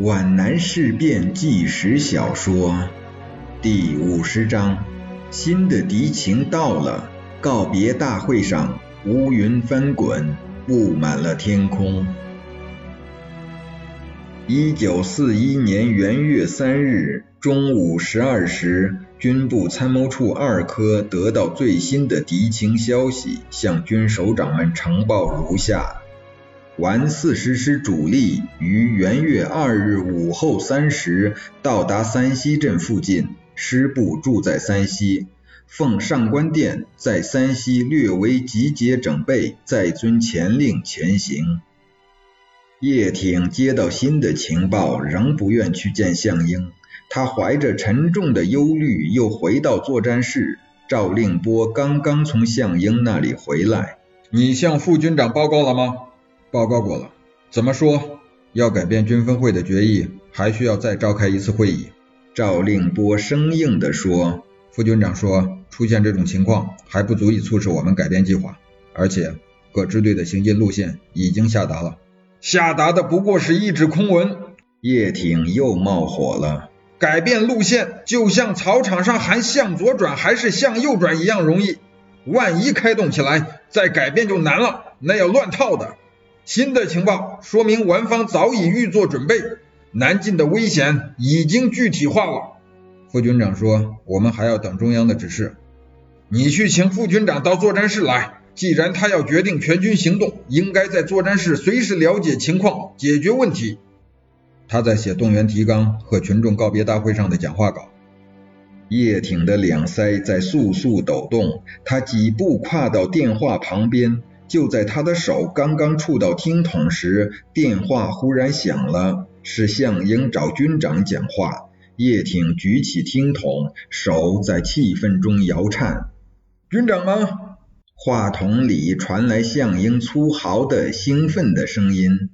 皖南事变纪实小说第五十章：新的敌情到了。告别大会上，乌云翻滚，布满了天空。一九四一年元月三日中午十二时，军部参谋处二科得到最新的敌情消息，向军首长们呈报如下。完四十师主力于元月二日午后三时到达三溪镇附近，师部住在三溪，奉上官电在三溪略为集结整备，再遵前令前行。叶挺接到新的情报，仍不愿去见项英，他怀着沉重的忧虑，又回到作战室。赵令波刚刚从项英那里回来，你向副军长报告了吗？报告过了，怎么说？要改变军分会的决议，还需要再召开一次会议。赵令波生硬地说。副军长说，出现这种情况还不足以促使我们改变计划，而且各支队的行进路线已经下达了。下达的不过是一纸空文。叶挺又冒火了。改变路线就像草场上喊向左转还是向右转一样容易，万一开动起来，再改变就难了，那要乱套的。新的情报说明皖方早已预做准备，南进的危险已经具体化了。副军长说，我们还要等中央的指示。你去请副军长到作战室来，既然他要决定全军行动，应该在作战室随时了解情况，解决问题。他在写动员提纲和群众告别大会上的讲话稿。叶挺的两腮在簌簌抖动，他几步跨到电话旁边。就在他的手刚刚触到听筒时，电话忽然响了，是项英找军长讲话。叶挺举起听筒，手在气氛中摇颤。军长吗？话筒里传来项英粗豪的、兴奋的声音。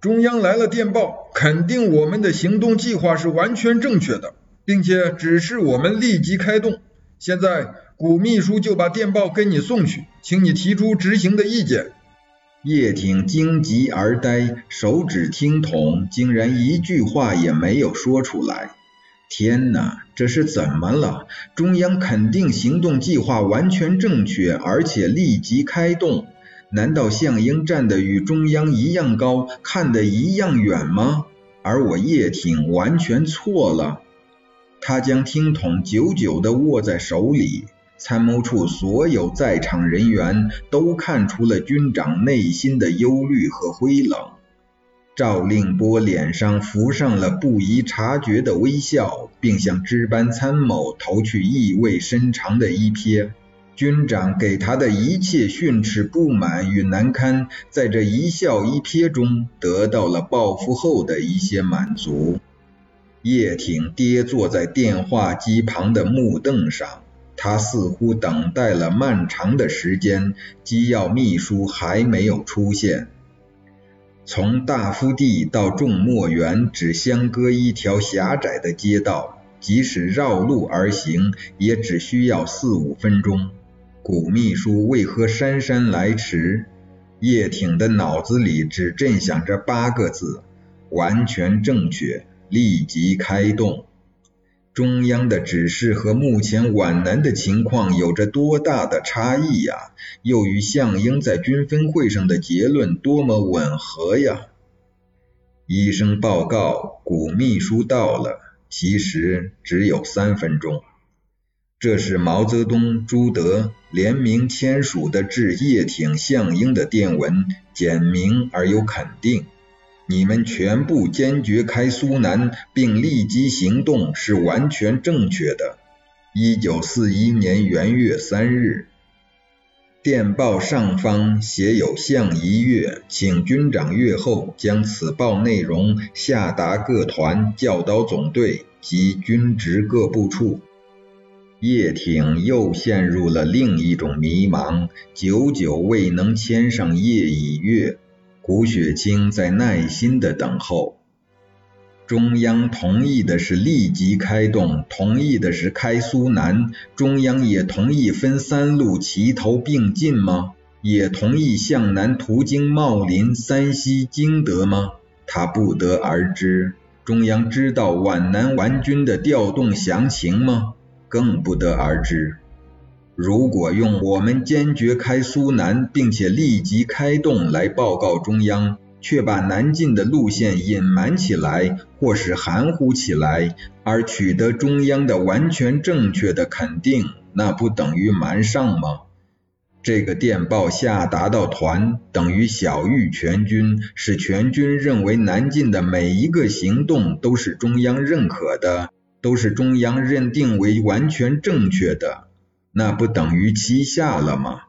中央来了电报，肯定我们的行动计划是完全正确的，并且指示我们立即开动。现在。古秘书就把电报给你送去，请你提出执行的意见。叶挺惊急而呆，手指听筒，竟然一句话也没有说出来。天哪，这是怎么了？中央肯定行动计划完全正确，而且立即开动。难道项英站得与中央一样高，看得一样远吗？而我叶挺完全错了。他将听筒久久地握在手里。参谋处所有在场人员都看出了军长内心的忧虑和灰冷。赵令波脸上浮上了不宜察觉的微笑，并向值班参谋投去意味深长的一瞥。军长给他的一切训斥、不满与难堪，在这一笑一瞥中得到了报复后的一些满足。叶挺跌坐在电话机旁的木凳上。他似乎等待了漫长的时间，机要秘书还没有出现。从大夫地到众墨园只相隔一条狭窄的街道，即使绕路而行，也只需要四五分钟。古秘书为何姗姗来迟？叶挺的脑子里只震响着八个字：完全正确，立即开动。中央的指示和目前皖南的情况有着多大的差异呀？又与项英在军分会上的结论多么吻合呀？医生报告，古秘书到了。其实只有三分钟。这是毛泽东、朱德联名签署的致叶挺、项英的电文，简明而又肯定。你们全部坚决开苏南，并立即行动是完全正确的。一九四一年元月三日，电报上方写有项一月，请军长阅后将此报内容下达各团、教导总队及军职各部处。叶挺又陷入了另一种迷茫，久久未能签上叶以月。胡雪清在耐心的等候。中央同意的是立即开动，同意的是开苏南。中央也同意分三路齐头并进吗？也同意向南途经茂林、三溪、经德吗？他不得而知。中央知道皖南顽军的调动详情吗？更不得而知。如果用我们坚决开苏南，并且立即开动来报告中央，却把南进的路线隐瞒起来，或是含糊起来，而取得中央的完全正确的肯定，那不等于瞒上吗？这个电报下达到团，等于晓谕全军，使全军认为南进的每一个行动都是中央认可的，都是中央认定为完全正确的。那不等于欺下了吗？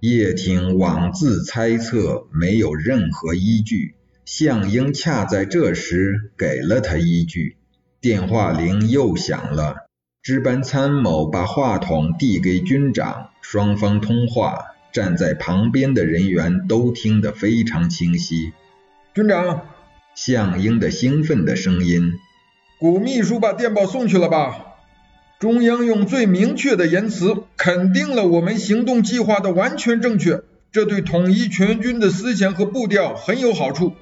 叶挺妄自猜测，没有任何依据。项英恰在这时给了他依据。电话铃又响了，值班参谋把话筒递给军长，双方通话，站在旁边的人员都听得非常清晰。军长，项英的兴奋的声音。谷秘书把电报送去了吧？中央用最明确的言辞肯定了我们行动计划的完全正确，这对统一全军的思想和步调很有好处。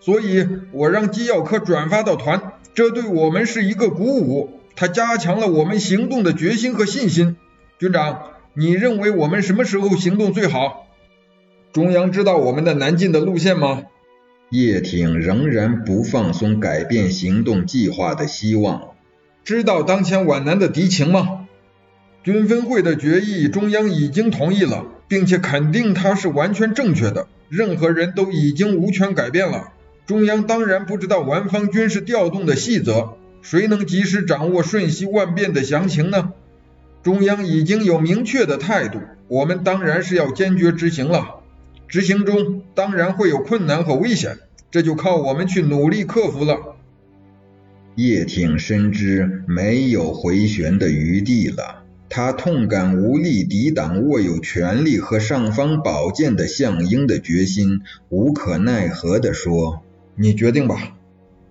所以，我让机要科转发到团，这对我们是一个鼓舞，它加强了我们行动的决心和信心。军长，你认为我们什么时候行动最好？中央知道我们的南进的路线吗？叶挺仍然不放松改变行动计划的希望。知道当前皖南的敌情吗？军分会的决议，中央已经同意了，并且肯定它是完全正确的，任何人都已经无权改变了。中央当然不知道皖方军事调动的细则，谁能及时掌握瞬息万变的详情呢？中央已经有明确的态度，我们当然是要坚决执行了。执行中当然会有困难和危险，这就靠我们去努力克服了。叶挺深知没有回旋的余地了，他痛感无力抵挡握有权力和尚方宝剑的项英的决心，无可奈何地说：“你决定吧。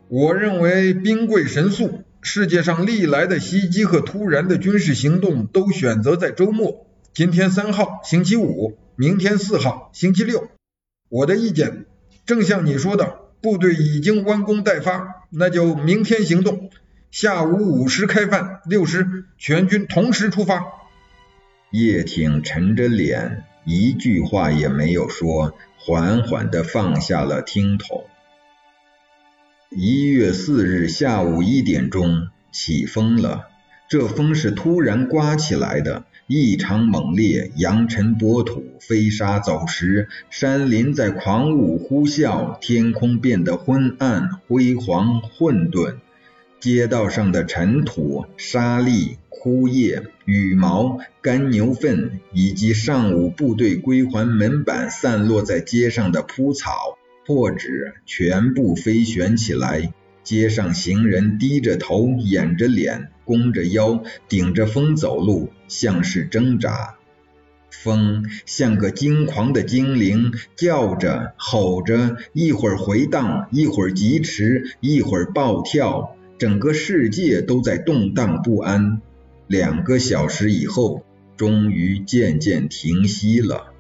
我认为兵贵神速，世界上历来的袭击和突然的军事行动都选择在周末。今天三号星期五，明天四号星期六。我的意见正像你说的。”部队已经弯弓待发，那就明天行动。下午五时开饭，六时全军同时出发。叶挺沉着脸，一句话也没有说，缓缓地放下了听筒。一月四日下午一点钟，起风了。这风是突然刮起来的。异常猛烈，扬尘波土，飞沙走石，山林在狂舞呼啸，天空变得昏暗、辉煌、混沌。街道上的尘土、沙粒、枯叶、羽毛、干牛粪，以及上午部队归还门板散落在街上的铺草、破纸，全部飞旋起来。街上行人低着头，掩着脸。弓着腰，顶着风走路，像是挣扎。风像个惊狂的精灵，叫着、吼着，一会儿回荡，一会儿疾驰，一会儿暴跳，整个世界都在动荡不安。两个小时以后，终于渐渐停息了。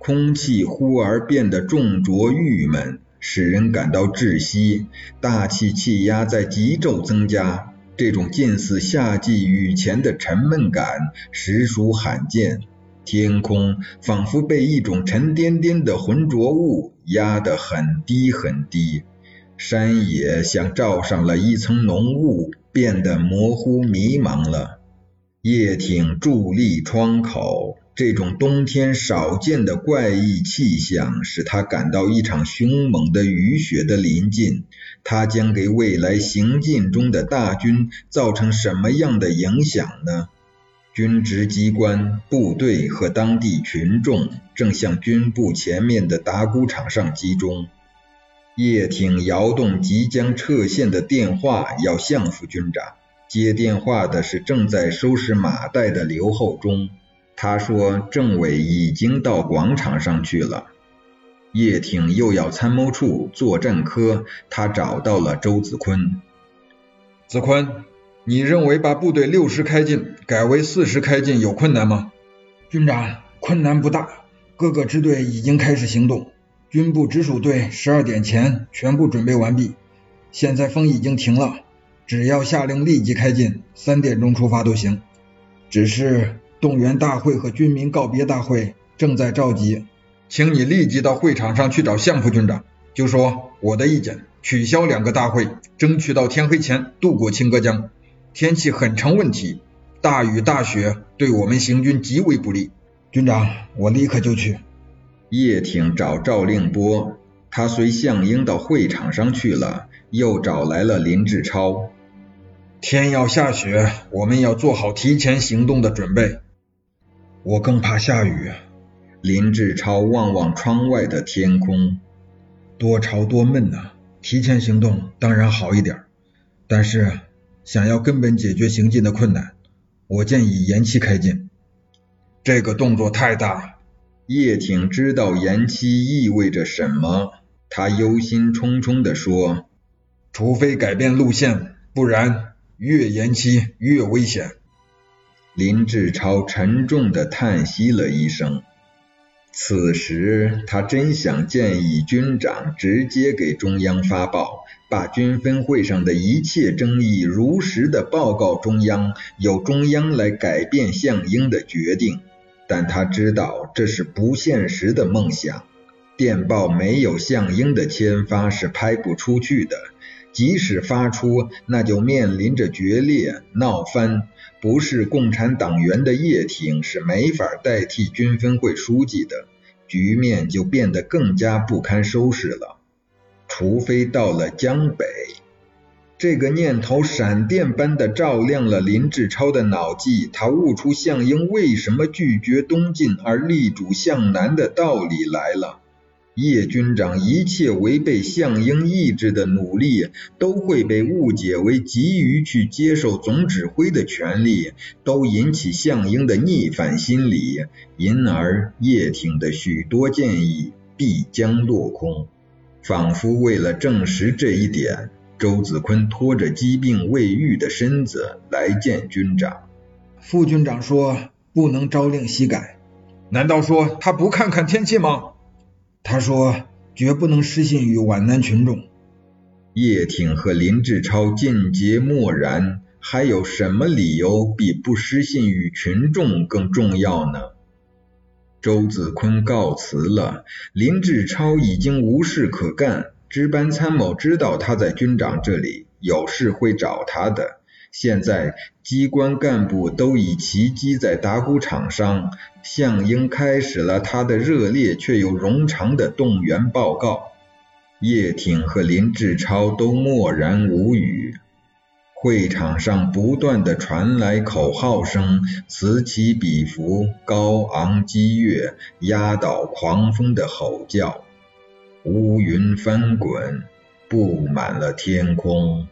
空气忽而变得重浊郁闷，使人感到窒息。大气气压在急骤增加。这种近似夏季雨前的沉闷感实属罕见，天空仿佛被一种沉甸甸的浑浊物压得很低很低，山野像罩上了一层浓雾，变得模糊迷茫了。叶挺伫立窗口。这种冬天少见的怪异气象，使他感到一场凶猛的雨雪的临近。它将给未来行进中的大军造成什么样的影响呢？军职机关、部队和当地群众正向军部前面的打谷场上集中。叶挺摇动即将撤线的电话，要向副军长接电话的是正在收拾马袋的刘厚忠。他说：“政委已经到广场上去了。”叶挺又要参谋处作战科，他找到了周子坤。子坤，你认为把部队六十开进改为四十开进有困难吗？军长，困难不大，各个支队已经开始行动，军部直属队十二点前全部准备完毕。现在风已经停了，只要下令立即开进，三点钟出发都行。只是动员大会和军民告别大会正在召集，请你立即到会场上去找相副军长，就说我的意见，取消两个大会，争取到天黑前渡过清歌江。天气很成问题，大雨大雪对我们行军极为不利。军长，我立刻就去。叶挺找赵令波，他随项英到会场上去了，又找来了林志超。天要下雪，我们要做好提前行动的准备。我更怕下雨。林志超望望窗外的天空，多潮多闷呐。提前行动当然好一点，但是。想要根本解决行进的困难，我建议延期开进。这个动作太大。叶挺知道延期意味着什么，他忧心忡忡地说：“除非改变路线，不然越延期越危险。”林志超沉重地叹息了一声。此时，他真想建议军长直接给中央发报。把军分会上的一切争议如实的报告中央，由中央来改变项英的决定。但他知道这是不现实的梦想，电报没有项英的签发是拍不出去的。即使发出，那就面临着决裂闹翻。不是共产党员的叶挺是没法代替军分会书记的，局面就变得更加不堪收拾了。除非到了江北，这个念头闪电般的照亮了林志超的脑际。他悟出项英为什么拒绝东进而力主向南的道理来了。叶军长一切违背项英意志的努力，都会被误解为急于去接受总指挥的权利，都引起项英的逆反心理，因而叶挺的许多建议必将落空。仿佛为了证实这一点，周子坤拖着疾病未愈的身子来见军长。副军长说不能朝令夕改，难道说他不看看天气吗？他说绝不能失信于皖南群众。叶挺和林志超尽皆默然，还有什么理由比不失信于群众更重要呢？周子坤告辞了，林志超已经无事可干。值班参谋知道他在军长这里有事会找他的。现在机关干部都已齐集在打谷场上，项英开始了他的热烈却又冗长的动员报告。叶挺和林志超都默然无语。会场上不断的传来口号声，此起彼伏，高昂激越，压倒狂风的吼叫，乌云翻滚，布满了天空。